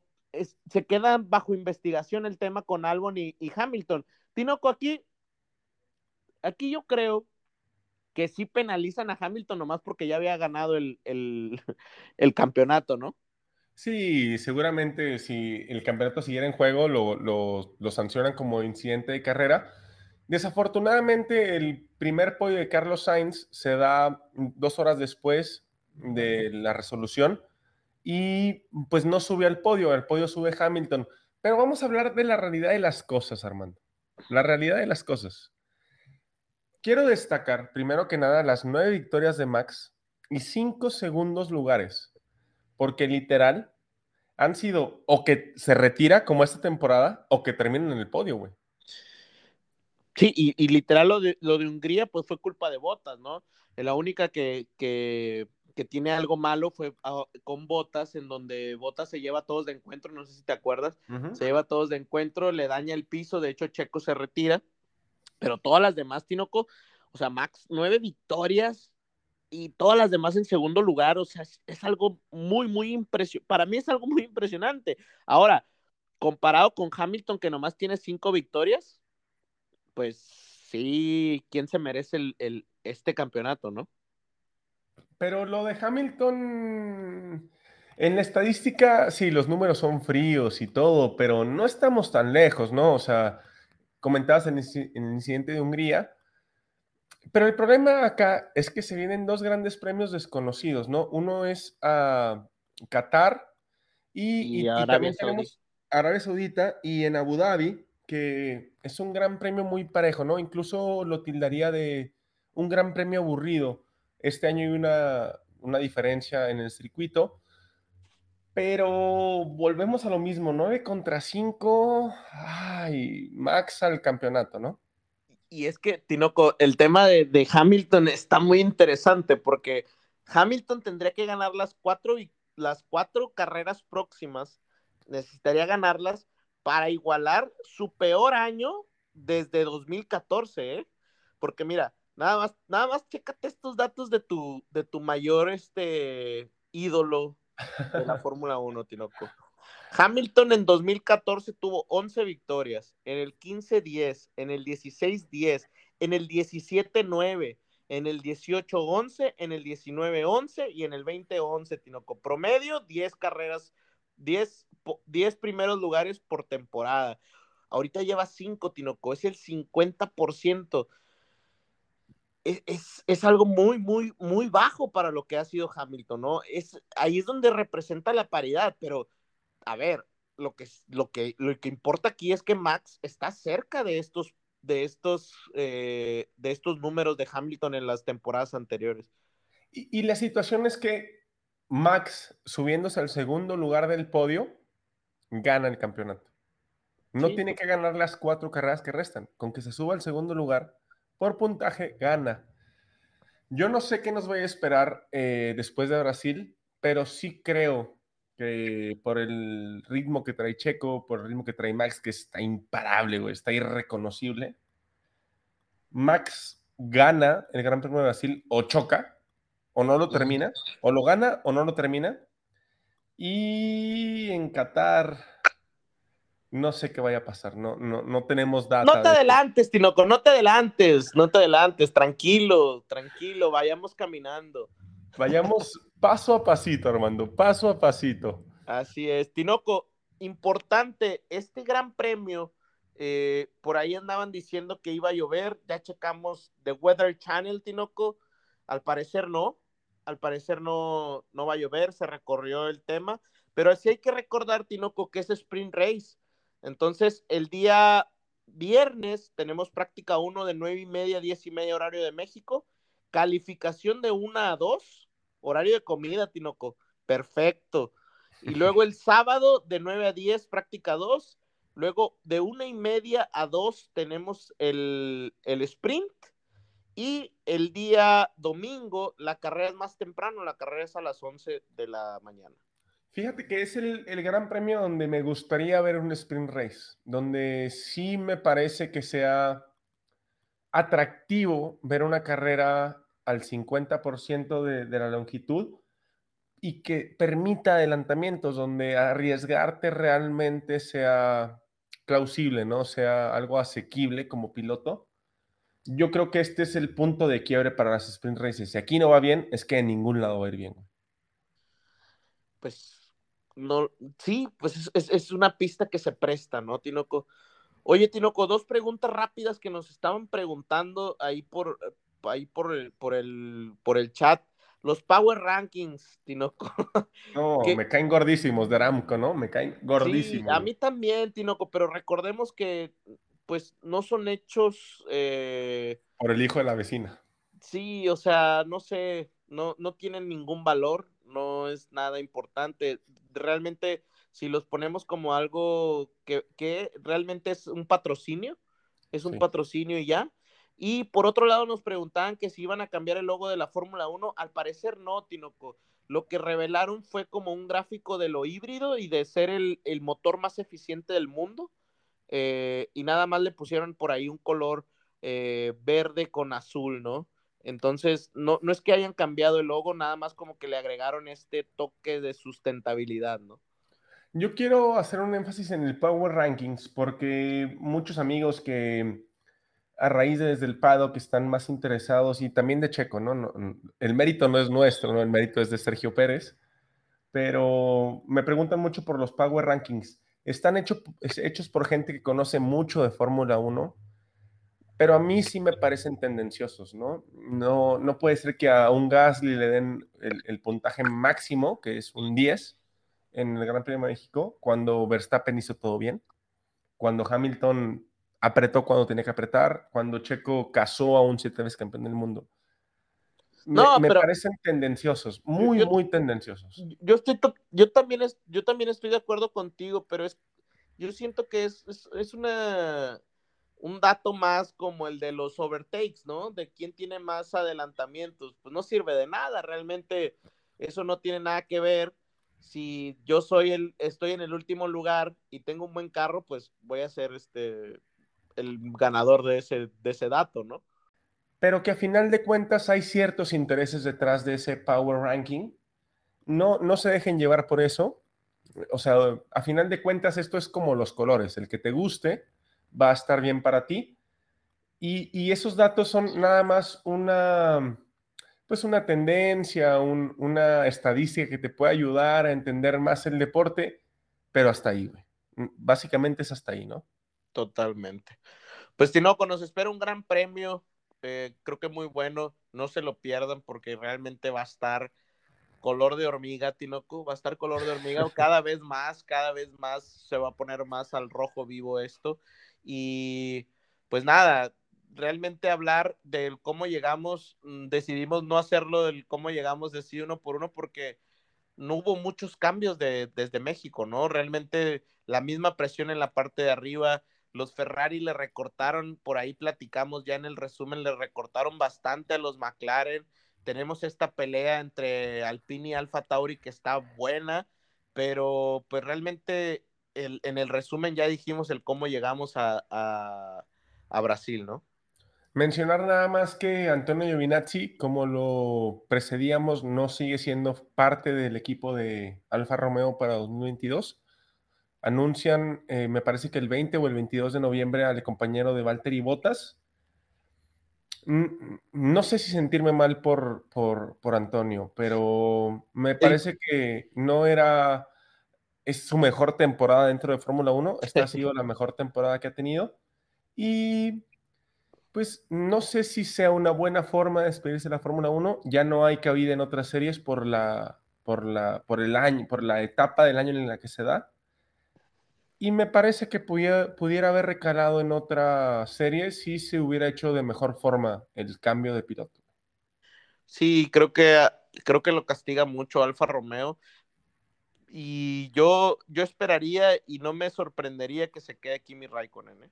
se queda bajo investigación el tema con Albon y, Hamilton. Tinoco, aquí, aquí yo creo que sí penalizan a Hamilton nomás porque ya había ganado el, el, campeonato, ¿no? Sí, seguramente si el campeonato siguiera en juego lo, lo, sancionan como incidente de carrera. Desafortunadamente el primer podio de Carlos Sainz se da dos horas después de la resolución y pues no sube al podio, al podio sube Hamilton. Pero vamos a hablar de la realidad de las cosas, Armando. La realidad de las cosas. Quiero destacar, primero que nada, las nueve victorias de Max y cinco segundos lugares, porque literal han sido o que se retira como esta temporada o que termina en el podio, güey. Sí, y, literal lo de, lo de Hungría pues fue culpa de Botas, ¿no? La única que, que que tiene algo malo fue ah, con Botas, en donde Botas se lleva a todos de encuentro, no sé si te acuerdas, se lleva a todos de encuentro, le daña el piso, de hecho Checo se retira, pero todas las demás, Tinoco, o sea, Max, nueve victorias y todas las demás en segundo lugar, o sea, es, algo muy, muy impresionante, para mí es algo muy impresionante. Ahora, comparado con Hamilton, que nomás tiene cinco victorias, pues sí, ¿quién se merece el, este campeonato, no? Pero lo de Hamilton, en la estadística, sí, los números son fríos y todo, pero no estamos tan lejos, ¿no? O sea, comentabas en el incidente de Hungría, pero el problema acá es que se vienen dos grandes premios desconocidos, ¿no? Uno es a Qatar y, también tenemos Arabia Saudita y en Abu Dhabi, que es un gran premio muy parejo, ¿no? Incluso lo tildaría de un gran premio aburrido este año hay una, una diferencia en el circuito, pero volvemos a lo mismo, 9 contra 5, ay, max al campeonato, ¿no? Y es que, Tinoco, el tema de, Hamilton está muy interesante porque Hamilton tendría que ganar las cuatro, las cuatro carreras próximas, necesitaría ganarlas para igualar su peor año desde 2014, ¿eh? Porque mira, Nada más, nada más chécate estos datos de tu, de tu mayor este, ídolo de la Fórmula 1, Tinoco. Hamilton en 2014 tuvo 11 victorias, en el 15-10, en el 16-10, en el 17-9, en el 18-11, en el 19-11 y en el 20-11, Tinoco. Promedio, 10 carreras, 10, 10 primeros lugares por temporada. Ahorita lleva 5, Tinoco, es el 50%. es, es, algo muy, muy, muy bajo para lo que ha sido Hamilton, ¿no? Es, ahí es donde representa la paridad, pero a ver, lo que, lo que, lo que importa aquí es que Max está cerca de estos, de estos, eh, de estos números de Hamilton en las temporadas anteriores. Y, y, la situación es que Max, subiéndose al segundo lugar del podio, gana el campeonato. No sí. tiene que ganar las cuatro carreras que restan. Con que se suba al segundo lugar, por puntaje, gana. Yo no sé qué nos voy a esperar eh, después de Brasil, pero sí creo que por el ritmo que trae Checo, por el ritmo que trae Max, que está imparable, güey, está irreconocible, Max gana el Gran Premio de Brasil o choca, o no lo termina, o lo gana o no lo termina. Y en Qatar, no sé qué vaya a pasar, no, no, no tenemos data. No te adelantes, Tinoco, no te adelantes, no te adelantes, tranquilo, tranquilo, vayamos caminando. Vayamos paso a pasito, Armando, paso a pasito. Así es, Tinoco, importante, este gran premio, eh, por ahí andaban diciendo que iba a llover, ya checamos The Weather Channel, Tinoco, al parecer no, al parecer no, no va a llover, se recorrió el tema, pero así hay que recordar, Tinoco, que es Sprint Race. Entonces, el día viernes tenemos práctica 1 de 9 y media, 10 y media horario de México, calificación de 1 a 2, horario de comida, Tinoco, perfecto. Y luego el sábado de 9 a 10, práctica 2, luego de 1 y media a 2 tenemos el, el sprint y el día domingo, la carrera es más temprano, la carrera es a las 11 de la mañana. Fíjate que es el, el, gran premio donde me gustaría ver un sprint race, donde sí me parece que sea atractivo ver una carrera al 50% de, de la longitud y que permita adelantamientos, donde arriesgarte realmente sea plausible, ¿no? Sea algo asequible como piloto yo creo que este es el punto de quiebre para las sprint races. Si aquí no va bien, es que en ningún lado va a ir bien. Pues, no, sí, pues es, es, es una pista que se presta, ¿no, Tinoco? Oye, Tinoco, dos preguntas rápidas que nos estaban preguntando ahí por, ahí por el, por el, por el chat. Los Power Rankings, Tinoco. No, que, me caen gordísimos de Aramco, ¿no? Me caen gordísimos. Sí, a mí también, Tinoco, pero recordemos que pues no son hechos... Eh... Por el hijo de la vecina. Sí, o sea, no sé, no, no tienen ningún valor, no es nada importante. Realmente, si los ponemos como algo que, que realmente es un patrocinio, es un sí. patrocinio y ya. Y por otro lado nos preguntaban que si iban a cambiar el logo de la Fórmula 1. Al parecer no, Tinoco. Lo que revelaron fue como un gráfico de lo híbrido y de ser el, el motor más eficiente del mundo eh, y nada más le pusieron por ahí un color eh, verde con azul, ¿no? Entonces, no, no es que hayan cambiado el logo, nada más como que le agregaron este toque de sustentabilidad, ¿no? Yo quiero hacer un énfasis en el Power Rankings porque muchos amigos que a raíz de desde el Pado que están más interesados y también de Checo, ¿no? no el mérito no es nuestro, ¿no? El mérito es de Sergio Pérez, pero me preguntan mucho por los Power Rankings están hecho, hechos por gente que conoce mucho de Fórmula 1, pero a mí sí me parecen tendenciosos, ¿no? No, no puede ser que a un Gasly le den el, el puntaje máximo, que es un 10 en el Gran Premio de México, cuando Verstappen hizo todo bien, cuando Hamilton apretó cuando tenía que apretar, cuando Checo casó a un siete veces campeón del mundo. Me, no, me parecen tendenciosos, muy, yo, muy tendenciosos. Yo, estoy yo, también es, yo también estoy de acuerdo contigo, pero es, yo siento que es, es, es, una, un dato más como el de los overtakes, ¿no? De quién tiene más adelantamientos. Pues no sirve de nada, realmente eso no tiene nada que ver. Si yo soy el, estoy en el último lugar y tengo un buen carro, pues voy a ser este, el ganador de ese, de ese dato, ¿no? Pero que a final de cuentas hay ciertos intereses detrás de ese power ranking. No, no se dejen llevar por eso. O sea, a final de cuentas esto es como los colores. El que te guste va a estar bien para ti. Y, y esos datos son nada más una, pues una tendencia, un, una estadística que te puede ayudar a entender más el deporte, pero hasta ahí. Básicamente es hasta ahí, ¿no? Totalmente. Pues Tinoco, nos espera un gran premio eh, creo que muy bueno, no se lo pierdan porque realmente va a estar color de hormiga, Tinoco, va a estar color de hormiga cada vez más, cada vez más se va a poner más al rojo vivo esto. Y pues nada, realmente hablar del cómo llegamos, mm, decidimos no hacerlo del cómo llegamos de sí uno por uno porque no hubo muchos cambios de, desde México, ¿no? Realmente la misma presión en la parte de arriba, los Ferrari le recortaron, por ahí platicamos ya en el resumen, le recortaron bastante a los McLaren. Tenemos esta pelea entre Alpine y Alfa Tauri que está buena, pero pues realmente en el resumen ya dijimos el cómo llegamos a, a Brasil, ¿no? Mencionar nada más que Antonio Giovinazzi, como lo precedíamos, no sigue siendo parte del equipo de Alfa Romeo para 2022. Anuncian, eh, me parece que el 20 o el 22 de noviembre al compañero de Valtteri Bottas. No sé si sentirme mal por, por, por Antonio, pero me parece que no era, es su mejor temporada dentro de Fórmula 1. Esta ha sido la mejor temporada que ha tenido. Y pues no sé si sea una buena forma de despedirse de la Fórmula 1. Ya no hay cabida en otras series por la, por la, por el año, por la etapa del año en la que se da. Y me parece que pudiera, pudiera haber recalado en otra serie si se hubiera hecho de mejor forma el cambio de piloto. Sí, creo que, creo que lo castiga mucho Alfa Romeo. Y yo, yo esperaría y no me sorprendería que se quede Kimi Raikkonen. ¿eh?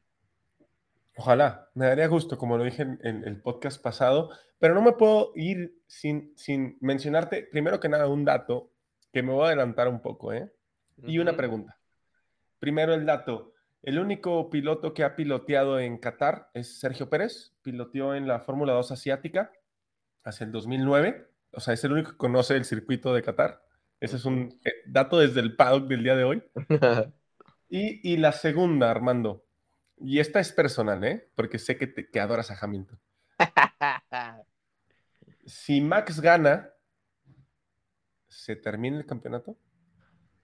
Ojalá, me daría gusto, como lo dije en, el podcast pasado, pero no me puedo ir sin, sin mencionarte, primero que nada, un dato que me voy a adelantar un poco, ¿eh? Y una pregunta. Primero el dato. El único piloto que ha piloteado en Qatar es Sergio Pérez, piloteó en la Fórmula 2 asiática hacia el 2009, o sea, es el único que conoce el circuito de Qatar. Ese es un eh, dato desde el paddock del día de hoy. y, y la segunda, Armando, y esta es personal, ¿eh? Porque sé que, te, adoras a Hamilton. si Max gana, ¿se termina el campeonato?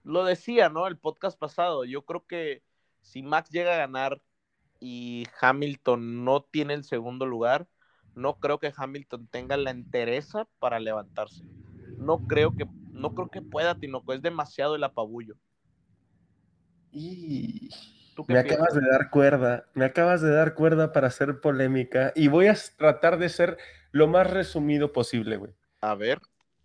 Lo decía, ¿no? El podcast pasado. Yo creo que si Max llega a ganar y Hamilton no tiene el segundo lugar, no creo que Hamilton tenga la entereza para levantarse. No creo que, no creo que pueda, Tinoco. Es demasiado el apabullo. Y me acabas de dar cuerda, me acabas de dar cuerda para hacer polémica y voy a tratar de ser lo más resumido posible, güey. A ver.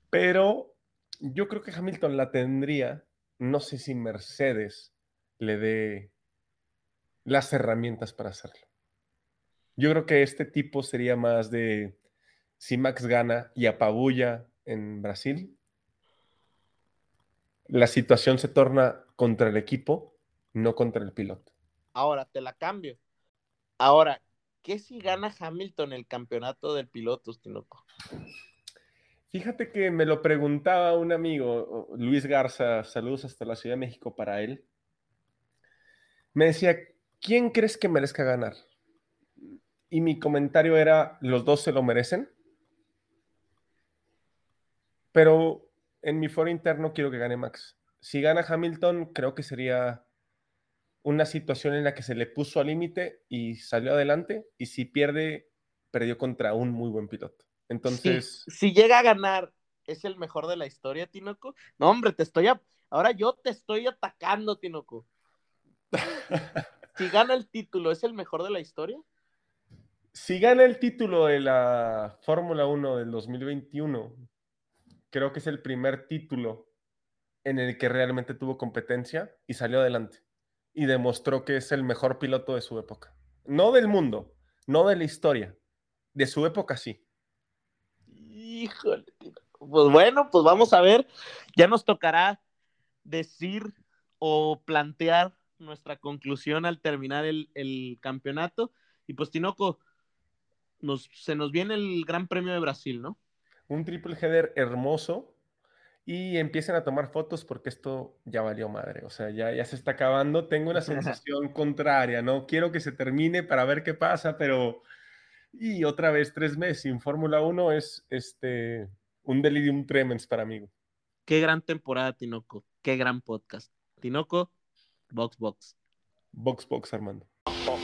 Pero yo creo que Hamilton la tendría, no sé si Mercedes le dé las herramientas para hacerlo. Yo creo que este tipo sería más de si Max gana y apabulla en Brasil, la situación se torna contra el equipo no contra el piloto. Ahora te la cambio. Ahora, ¿qué si gana Hamilton el campeonato del piloto, Tinoco? Fíjate que me lo preguntaba un amigo, Luis Garza, saludos hasta la Ciudad de México para él. Me decía, ¿quién crees que merezca ganar? Y mi comentario era, los dos se lo merecen. Pero en mi foro interno quiero que gane Max. Si gana Hamilton, creo que sería una situación en la que se le puso al límite y salió adelante, y si pierde, perdió contra un muy buen piloto. Entonces. Si, llega a ganar, ¿es el mejor de la historia, Tinoco? No, hombre, te estoy. Ahora yo te estoy atacando, Tinoco. si gana el título, ¿es el mejor de la historia? Si gana el título de la Fórmula 1 del 2021, creo que es el primer título en el que realmente tuvo competencia y salió adelante y demostró que es el mejor piloto de su época. No del mundo, no de la historia, de su época sí. Híjole, pues bueno, pues vamos a ver, ya nos tocará decir o plantear nuestra conclusión al terminar el, campeonato. Y pues Tinoco, nos, se nos viene el Gran Premio de Brasil, ¿no? Un triple header hermoso, y empiecen a tomar fotos porque esto ya valió madre, o sea, ya, ya se está acabando. Tengo una sensación contraria, ¿no? Quiero que se termine para ver qué pasa, pero... Y otra vez, tres meses sin Fórmula 1 es este, un delirium tremens para mí. Qué gran temporada, Tinoco. Qué gran podcast. Tinoco, Box Box. Box Box, Armando. Box,